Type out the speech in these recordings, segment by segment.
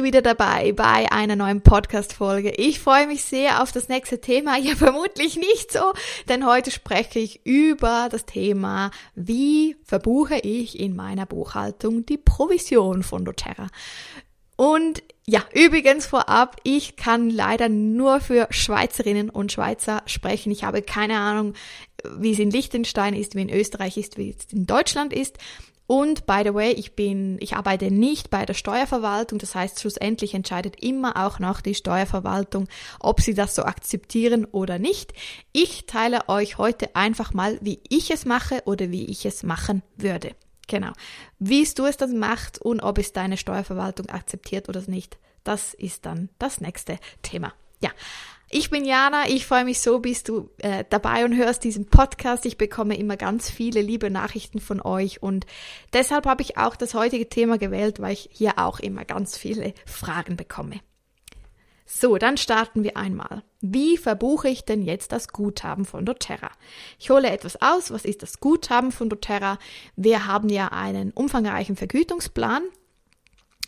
du wieder dabei bei einer neuen Podcast-Folge. Ich freue mich sehr auf das nächste Thema. Ja, vermutlich nicht so, denn heute spreche ich über das Thema, wie verbuche ich in meiner Buchhaltung die Provision von doTERRA. Und ja, übrigens vorab, ich kann leider nur für Schweizerinnen und Schweizer sprechen. Ich habe keine Ahnung, wie es in Liechtenstein ist, wie in Österreich ist, wie es in Deutschland ist. Und by the way, ich bin, ich arbeite nicht bei der Steuerverwaltung. Das heißt, schlussendlich entscheidet immer auch noch die Steuerverwaltung, ob sie das so akzeptieren oder nicht. Ich teile euch heute einfach mal, wie ich es mache oder wie ich es machen würde. Genau. Wie du es dann macht und ob es deine Steuerverwaltung akzeptiert oder nicht, das ist dann das nächste Thema. Ja. Ich bin Jana, ich freue mich so, bist du äh, dabei und hörst diesen Podcast. Ich bekomme immer ganz viele liebe Nachrichten von euch und deshalb habe ich auch das heutige Thema gewählt, weil ich hier auch immer ganz viele Fragen bekomme. So, dann starten wir einmal. Wie verbuche ich denn jetzt das Guthaben von doTERRA? Ich hole etwas aus. Was ist das Guthaben von doTERRA? Wir haben ja einen umfangreichen Vergütungsplan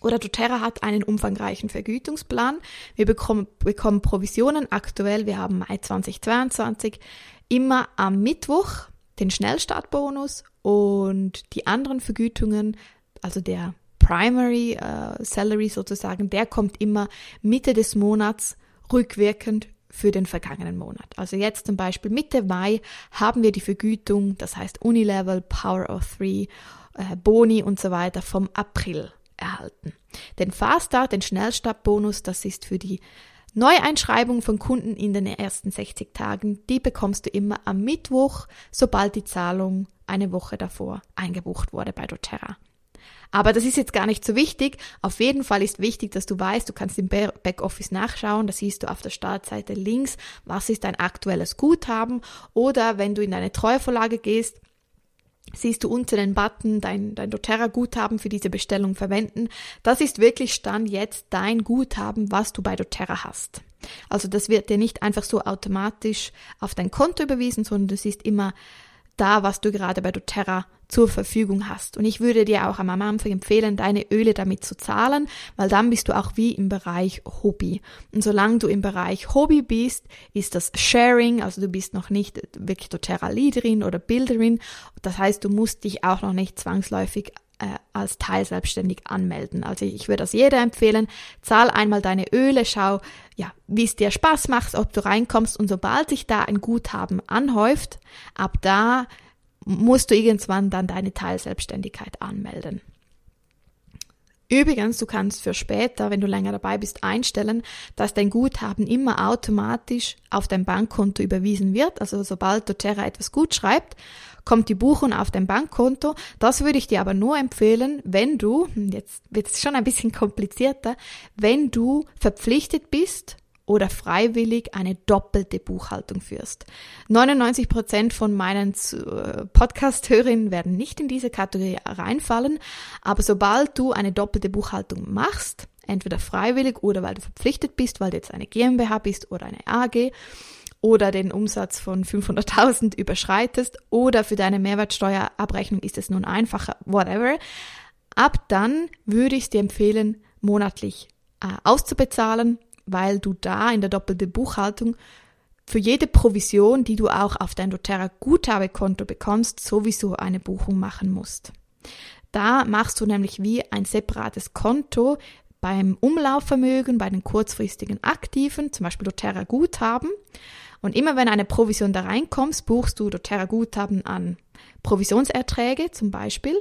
oder doTERRA hat einen umfangreichen Vergütungsplan. Wir bekommen, bekommen Provisionen aktuell, wir haben Mai 2022, immer am Mittwoch den Schnellstartbonus und die anderen Vergütungen, also der Primary äh, Salary sozusagen, der kommt immer Mitte des Monats rückwirkend für den vergangenen Monat. Also jetzt zum Beispiel Mitte Mai haben wir die Vergütung, das heißt Unilevel, Power of Three, äh, Boni und so weiter vom April erhalten. Den Faststart, den Schnellstartbonus, das ist für die Neueinschreibung von Kunden in den ersten 60 Tagen, die bekommst du immer am Mittwoch, sobald die Zahlung eine Woche davor eingebucht wurde bei doTERRA. Aber das ist jetzt gar nicht so wichtig. Auf jeden Fall ist wichtig, dass du weißt, du kannst im Backoffice nachschauen. Da siehst du auf der Startseite links, was ist dein aktuelles Guthaben. Oder wenn du in deine Treuevorlage gehst, siehst du unten den Button, dein, dein doTERRA-Guthaben für diese Bestellung verwenden. Das ist wirklich Stand jetzt dein Guthaben, was du bei doTERRA hast. Also das wird dir nicht einfach so automatisch auf dein Konto überwiesen, sondern du siehst immer da, was du gerade bei doTERRA zur Verfügung hast. Und ich würde dir auch am Anfang empfehlen, deine Öle damit zu zahlen, weil dann bist du auch wie im Bereich Hobby. Und solange du im Bereich Hobby bist, ist das Sharing, also du bist noch nicht wirklich doTERRA Leaderin oder Bilderin. Das heißt, du musst dich auch noch nicht zwangsläufig äh, als Teilselbstständig anmelden. Also ich würde das jeder empfehlen. Zahl einmal deine Öle, schau, ja, wie es dir Spaß macht, ob du reinkommst und sobald sich da ein Guthaben anhäuft, ab da musst du irgendwann dann deine Teilselbstständigkeit anmelden. Übrigens, du kannst für später, wenn du länger dabei bist, einstellen, dass dein Guthaben immer automatisch auf dein Bankkonto überwiesen wird. Also sobald doTERRA etwas gut schreibt, kommt die Buchung auf dein Bankkonto. Das würde ich dir aber nur empfehlen, wenn du, jetzt wird es schon ein bisschen komplizierter, wenn du verpflichtet bist, oder freiwillig eine doppelte Buchhaltung führst. 99 Prozent von meinen äh, Podcast-Hörerinnen werden nicht in diese Kategorie reinfallen, aber sobald du eine doppelte Buchhaltung machst, entweder freiwillig oder weil du verpflichtet bist, weil du jetzt eine GmbH bist oder eine AG, oder den Umsatz von 500.000 überschreitest oder für deine Mehrwertsteuerabrechnung ist es nun einfacher, whatever. Ab dann würde ich es dir empfehlen, monatlich äh, auszubezahlen weil du da in der doppelten Buchhaltung für jede Provision, die du auch auf dein doTERRA Guthabekonto bekommst, sowieso eine Buchung machen musst. Da machst du nämlich wie ein separates Konto beim Umlaufvermögen, bei den kurzfristigen Aktiven, zum Beispiel doTERRA Guthaben. Und immer wenn eine Provision da reinkommt, buchst du doTERRA Guthaben an Provisionserträge zum Beispiel.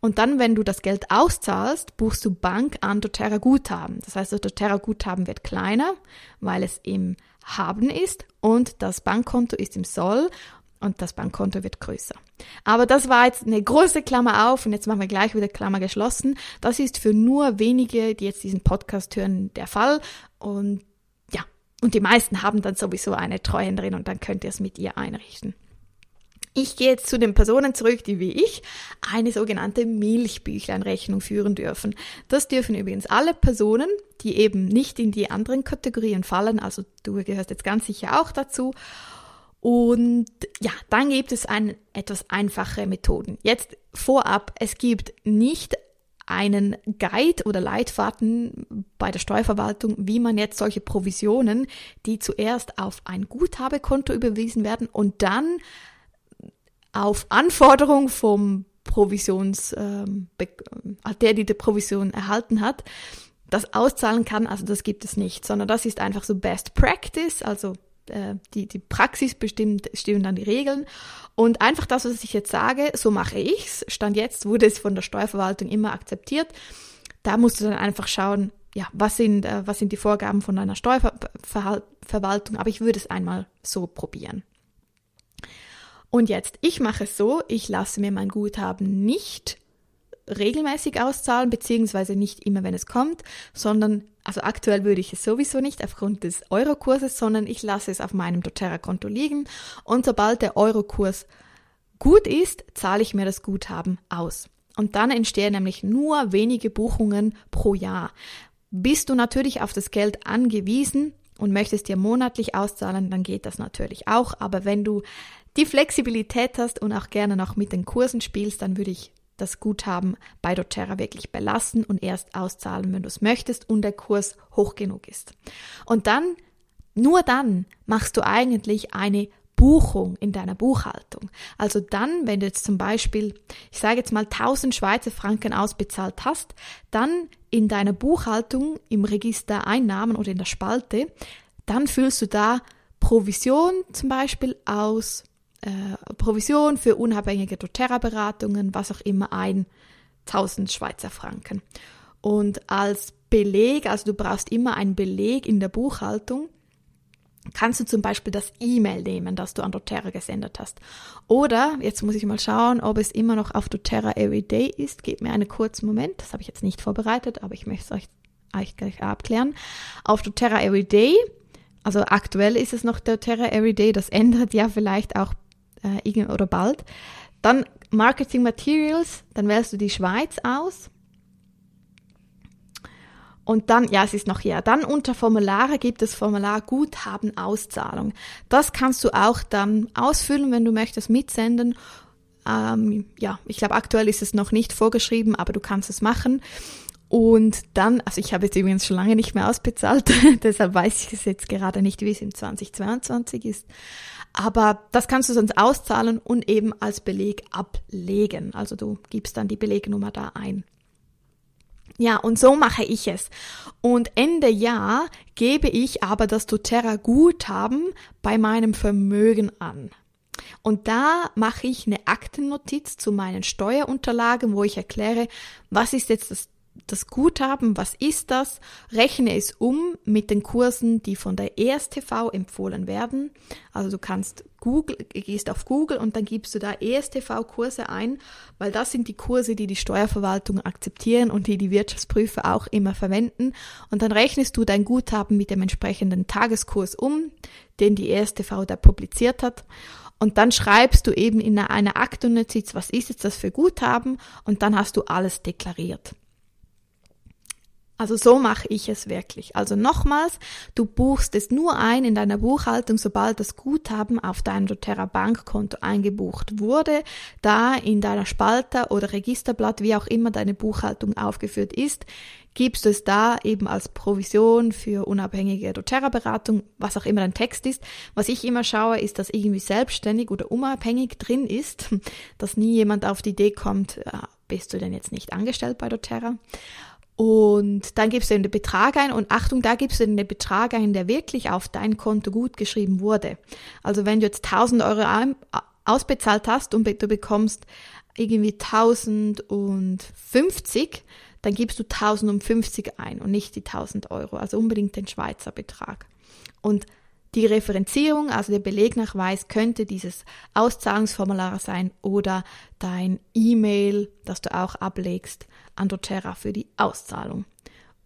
Und dann, wenn du das Geld auszahlst, buchst du Bank an doTERRA Guthaben. Das heißt, das doTERRA Guthaben wird kleiner, weil es im Haben ist und das Bankkonto ist im Soll und das Bankkonto wird größer. Aber das war jetzt eine große Klammer auf und jetzt machen wir gleich wieder Klammer geschlossen. Das ist für nur wenige, die jetzt diesen Podcast hören, der Fall und ja, und die meisten haben dann sowieso eine Treuhänderin und dann könnt ihr es mit ihr einrichten. Ich gehe jetzt zu den Personen zurück, die wie ich eine sogenannte Milchbüchleinrechnung führen dürfen. Das dürfen übrigens alle Personen, die eben nicht in die anderen Kategorien fallen, also du gehörst jetzt ganz sicher auch dazu. Und ja, dann gibt es ein, etwas einfache Methoden. Jetzt vorab, es gibt nicht einen Guide oder Leitfaden bei der Steuerverwaltung, wie man jetzt solche Provisionen, die zuerst auf ein Guthabekonto überwiesen werden und dann auf Anforderung vom Provisions, ähm, der, die die Provision erhalten hat, das auszahlen kann. Also das gibt es nicht, sondern das ist einfach so Best Practice, also äh, die, die Praxis bestimmt, stimmen dann die Regeln. Und einfach das, was ich jetzt sage, so mache ich's. Stand jetzt wurde es von der Steuerverwaltung immer akzeptiert. Da musst du dann einfach schauen, ja, was sind, äh, was sind die Vorgaben von deiner Steuerverwaltung, aber ich würde es einmal so probieren. Und jetzt, ich mache es so, ich lasse mir mein Guthaben nicht regelmäßig auszahlen, beziehungsweise nicht immer, wenn es kommt, sondern, also aktuell würde ich es sowieso nicht aufgrund des Eurokurses, sondern ich lasse es auf meinem doTERRA-Konto liegen und sobald der Eurokurs gut ist, zahle ich mir das Guthaben aus. Und dann entstehen nämlich nur wenige Buchungen pro Jahr. Bist du natürlich auf das Geld angewiesen und möchtest dir monatlich auszahlen, dann geht das natürlich auch. Aber wenn du die Flexibilität hast und auch gerne noch mit den Kursen spielst, dann würde ich das Guthaben bei doTERRA wirklich belassen und erst auszahlen, wenn du es möchtest und der Kurs hoch genug ist. Und dann, nur dann machst du eigentlich eine Buchung in deiner Buchhaltung. Also dann, wenn du jetzt zum Beispiel, ich sage jetzt mal 1000 Schweizer Franken ausbezahlt hast, dann in deiner Buchhaltung im Register Einnahmen oder in der Spalte, dann füllst du da Provision zum Beispiel aus äh, Provision für unabhängige doTERRA-Beratungen, was auch immer, ein 1000 Schweizer Franken. Und als Beleg, also du brauchst immer einen Beleg in der Buchhaltung, kannst du zum Beispiel das E-Mail nehmen, das du an doTERRA gesendet hast. Oder, jetzt muss ich mal schauen, ob es immer noch auf doTERRA Everyday ist. Gebt mir einen kurzen Moment, das habe ich jetzt nicht vorbereitet, aber ich möchte es euch, euch gleich abklären. Auf doTERRA Everyday, also aktuell ist es noch doTERRA Everyday, das ändert ja vielleicht auch äh, oder bald. Dann Marketing Materials, dann wählst du die Schweiz aus. Und dann, ja, es ist noch hier. Dann unter Formulare gibt es Formular Guthaben Auszahlung. Das kannst du auch dann ausfüllen, wenn du möchtest, mitsenden. Ähm, ja, ich glaube, aktuell ist es noch nicht vorgeschrieben, aber du kannst es machen. Und dann, also ich habe jetzt übrigens schon lange nicht mehr ausbezahlt, deshalb weiß ich es jetzt gerade nicht, wie es im 2022 ist. Aber das kannst du sonst auszahlen und eben als Beleg ablegen. Also du gibst dann die Belegnummer da ein. Ja, und so mache ich es. Und Ende Jahr gebe ich aber das doTERRA Guthaben bei meinem Vermögen an. Und da mache ich eine Aktennotiz zu meinen Steuerunterlagen, wo ich erkläre, was ist jetzt das das Guthaben, was ist das? Rechne es um mit den Kursen, die von der ESTV empfohlen werden. Also du kannst Google, gehst auf Google und dann gibst du da ESTV-Kurse ein, weil das sind die Kurse, die die Steuerverwaltung akzeptieren und die die Wirtschaftsprüfer auch immer verwenden. Und dann rechnest du dein Guthaben mit dem entsprechenden Tageskurs um, den die ESTV da publiziert hat. Und dann schreibst du eben in einer Aktennotiz, was ist jetzt das für Guthaben? Und dann hast du alles deklariert. Also so mache ich es wirklich. Also nochmals, du buchst es nur ein in deiner Buchhaltung, sobald das Guthaben auf deinem doTERRA Bankkonto eingebucht wurde, da in deiner Spalte oder Registerblatt, wie auch immer deine Buchhaltung aufgeführt ist, gibst du es da eben als Provision für unabhängige doTERRA-Beratung, was auch immer dein Text ist. Was ich immer schaue, ist, dass irgendwie selbstständig oder unabhängig drin ist, dass nie jemand auf die Idee kommt, bist du denn jetzt nicht angestellt bei doTERRA? Und dann gibst du den Betrag ein und Achtung, da gibst du den Betrag ein, der wirklich auf dein Konto gut geschrieben wurde. Also wenn du jetzt 1000 Euro ausbezahlt hast und du bekommst irgendwie 1050, dann gibst du 1050 ein und nicht die 1000 Euro, also unbedingt den Schweizer Betrag. Und die Referenzierung, also der Belegnachweis, könnte dieses Auszahlungsformular sein oder dein E-Mail, das du auch ablegst an doTERRA für die Auszahlung.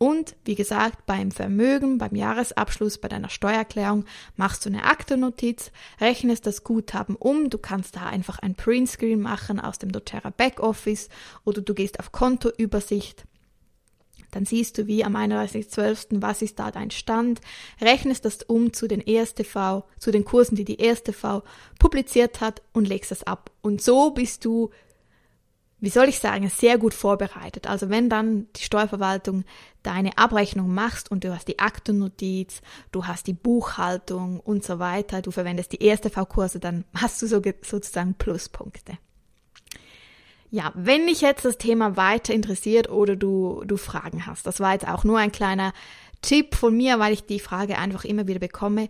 Und wie gesagt, beim Vermögen, beim Jahresabschluss, bei deiner Steuererklärung machst du eine Aktennotiz, rechnest das Guthaben um. Du kannst da einfach ein Printscreen machen aus dem doTERRA Backoffice oder du gehst auf Kontoübersicht dann siehst du wie am 31.12., was ist da dein Stand, rechnest das um zu den ESTV, zu den Kursen, die die ESTV publiziert hat und legst das ab. Und so bist du wie soll ich sagen, sehr gut vorbereitet. Also wenn dann die Steuerverwaltung deine Abrechnung machst und du hast die Aktennotiz, du hast die Buchhaltung und so weiter, du verwendest die erste V-Kurse, dann hast du so, sozusagen Pluspunkte. Ja, wenn dich jetzt das Thema weiter interessiert oder du, du Fragen hast, das war jetzt auch nur ein kleiner Tipp von mir, weil ich die Frage einfach immer wieder bekomme.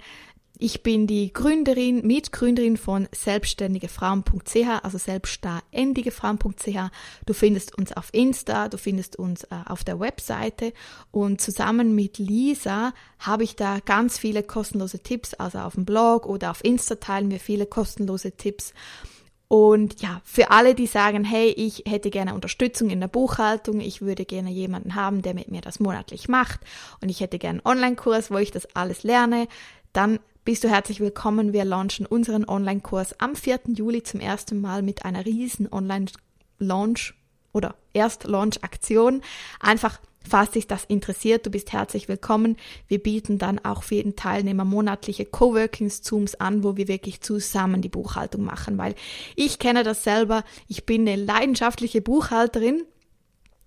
Ich bin die Gründerin, Mitgründerin von selbstständigefrauen.ch, also selbstständigefrauen.ch. Du findest uns auf Insta, du findest uns äh, auf der Webseite und zusammen mit Lisa habe ich da ganz viele kostenlose Tipps, also auf dem Blog oder auf Insta teilen wir viele kostenlose Tipps. Und ja, für alle, die sagen, hey, ich hätte gerne Unterstützung in der Buchhaltung, ich würde gerne jemanden haben, der mit mir das monatlich macht und ich hätte gerne einen Online-Kurs, wo ich das alles lerne, dann bist du herzlich willkommen. Wir launchen unseren Online-Kurs am 4. Juli zum ersten Mal mit einer riesen Online-Launch oder Erst-Launch-Aktion. Einfach Falls dich das interessiert, du bist herzlich willkommen. Wir bieten dann auch für jeden Teilnehmer monatliche Coworkings-Zooms an, wo wir wirklich zusammen die Buchhaltung machen, weil ich kenne das selber. Ich bin eine leidenschaftliche Buchhalterin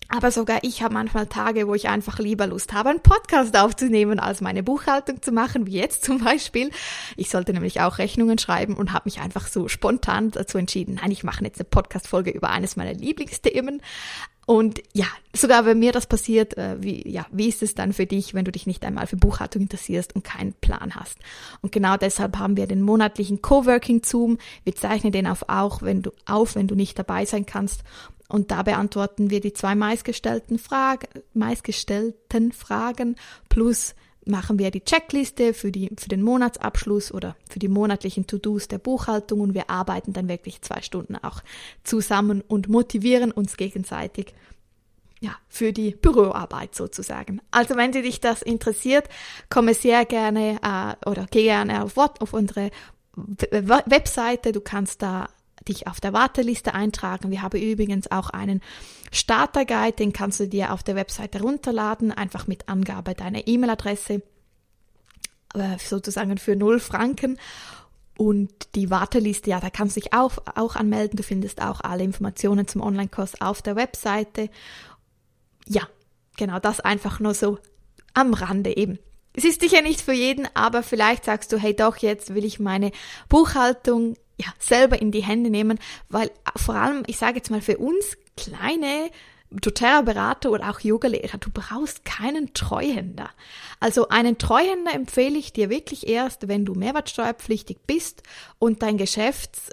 aber sogar ich habe manchmal Tage, wo ich einfach lieber Lust habe, einen Podcast aufzunehmen, als meine Buchhaltung zu machen, wie jetzt zum Beispiel. Ich sollte nämlich auch Rechnungen schreiben und habe mich einfach so spontan dazu entschieden, nein, ich mache jetzt eine Podcast-Folge über eines meiner Lieblingsthemen. Und ja, sogar wenn mir das passiert, äh, wie, ja, wie ist es dann für dich, wenn du dich nicht einmal für Buchhaltung interessierst und keinen Plan hast? Und genau deshalb haben wir den monatlichen Coworking Zoom. Wir zeichnen den auf, auch wenn du, auf, wenn du nicht dabei sein kannst. Und da beantworten wir die zwei meistgestellten, Frage, meistgestellten Fragen plus machen wir die Checkliste für, die, für den Monatsabschluss oder für die monatlichen To-Dos der Buchhaltung und wir arbeiten dann wirklich zwei Stunden auch zusammen und motivieren uns gegenseitig ja, für die Büroarbeit sozusagen. Also wenn dich das interessiert, komme sehr gerne äh, oder geh gerne auf, auf unsere Webseite. Du kannst da dich auf der Warteliste eintragen. Wir haben übrigens auch einen Starter-Guide, den kannst du dir auf der Webseite runterladen, einfach mit Angabe deiner E-Mail-Adresse, äh, sozusagen für null Franken. Und die Warteliste, ja, da kannst du dich auch, auch anmelden. Du findest auch alle Informationen zum Online-Kurs auf der Webseite. Ja, genau, das einfach nur so am Rande eben. Es ist sicher nicht für jeden, aber vielleicht sagst du, hey doch, jetzt will ich meine Buchhaltung ja, selber in die Hände nehmen, weil vor allem, ich sage jetzt mal, für uns kleine doTERRA-Berater oder auch Yogalehrer, du brauchst keinen Treuhänder. Also einen Treuhänder empfehle ich dir wirklich erst, wenn du mehrwertsteuerpflichtig bist und dein Geschäfts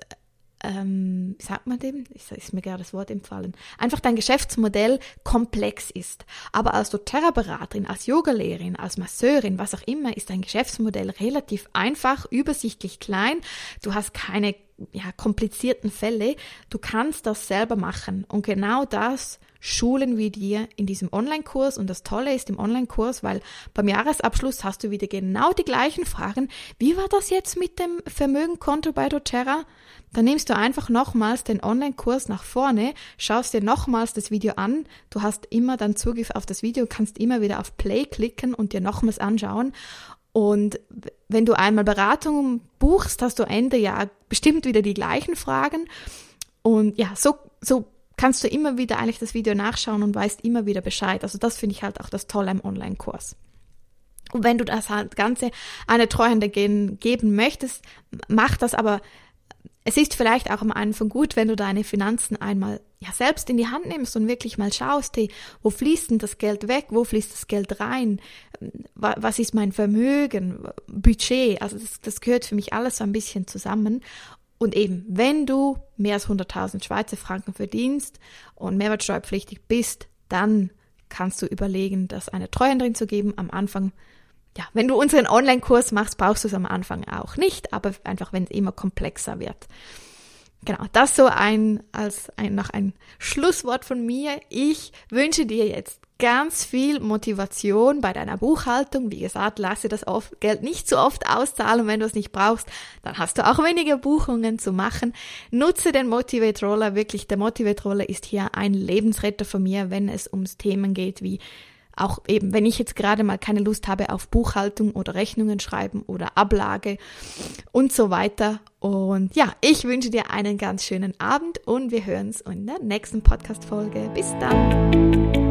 ähm, wie sagt man dem? Ist mir gerade das Wort empfallen. Einfach dein Geschäftsmodell komplex ist. Aber als doTERRA-Beraterin, als Yogalehrerin, als Masseurin, was auch immer, ist dein Geschäftsmodell relativ einfach, übersichtlich klein. Du hast keine ja, komplizierten Fälle. Du kannst das selber machen. Und genau das schulen wir dir in diesem Online-Kurs. Und das Tolle ist im Online-Kurs, weil beim Jahresabschluss hast du wieder genau die gleichen Fragen. Wie war das jetzt mit dem Vermögenkonto bei doTERRA? Dann nimmst du einfach nochmals den Online-Kurs nach vorne, schaust dir nochmals das Video an. Du hast immer dann Zugriff auf das Video, kannst immer wieder auf Play klicken und dir nochmals anschauen. Und wenn du einmal Beratung buchst, hast du Ende ja bestimmt wieder die gleichen Fragen. Und ja, so, so kannst du immer wieder eigentlich das Video nachschauen und weißt immer wieder Bescheid. Also das finde ich halt auch das Tolle im Online-Kurs. Und wenn du das halt Ganze eine Treuhände geben möchtest, mach das aber es ist vielleicht auch am Anfang gut, wenn du deine Finanzen einmal ja selbst in die Hand nimmst und wirklich mal schaust, hey, wo fließt denn das Geld weg, wo fließt das Geld rein, was ist mein Vermögen, Budget, also das, das gehört für mich alles so ein bisschen zusammen. Und eben, wenn du mehr als 100.000 Schweizer Franken verdienst und mehrwertsteuerpflichtig bist, dann kannst du überlegen, das eine Treuhänderin zu geben. Am Anfang ja, wenn du unseren Online-Kurs machst, brauchst du es am Anfang auch nicht, aber einfach, wenn es immer komplexer wird. Genau, das so ein, als ein, noch ein Schlusswort von mir. Ich wünsche dir jetzt ganz viel Motivation bei deiner Buchhaltung. Wie gesagt, lasse das Geld nicht zu oft auszahlen. Wenn du es nicht brauchst, dann hast du auch weniger Buchungen zu machen. Nutze den Motivate Roller. Wirklich, der Motivate Roller ist hier ein Lebensretter von mir, wenn es ums Themen geht wie auch eben, wenn ich jetzt gerade mal keine Lust habe auf Buchhaltung oder Rechnungen schreiben oder Ablage und so weiter. Und ja, ich wünsche dir einen ganz schönen Abend und wir hören uns in der nächsten Podcast-Folge. Bis dann!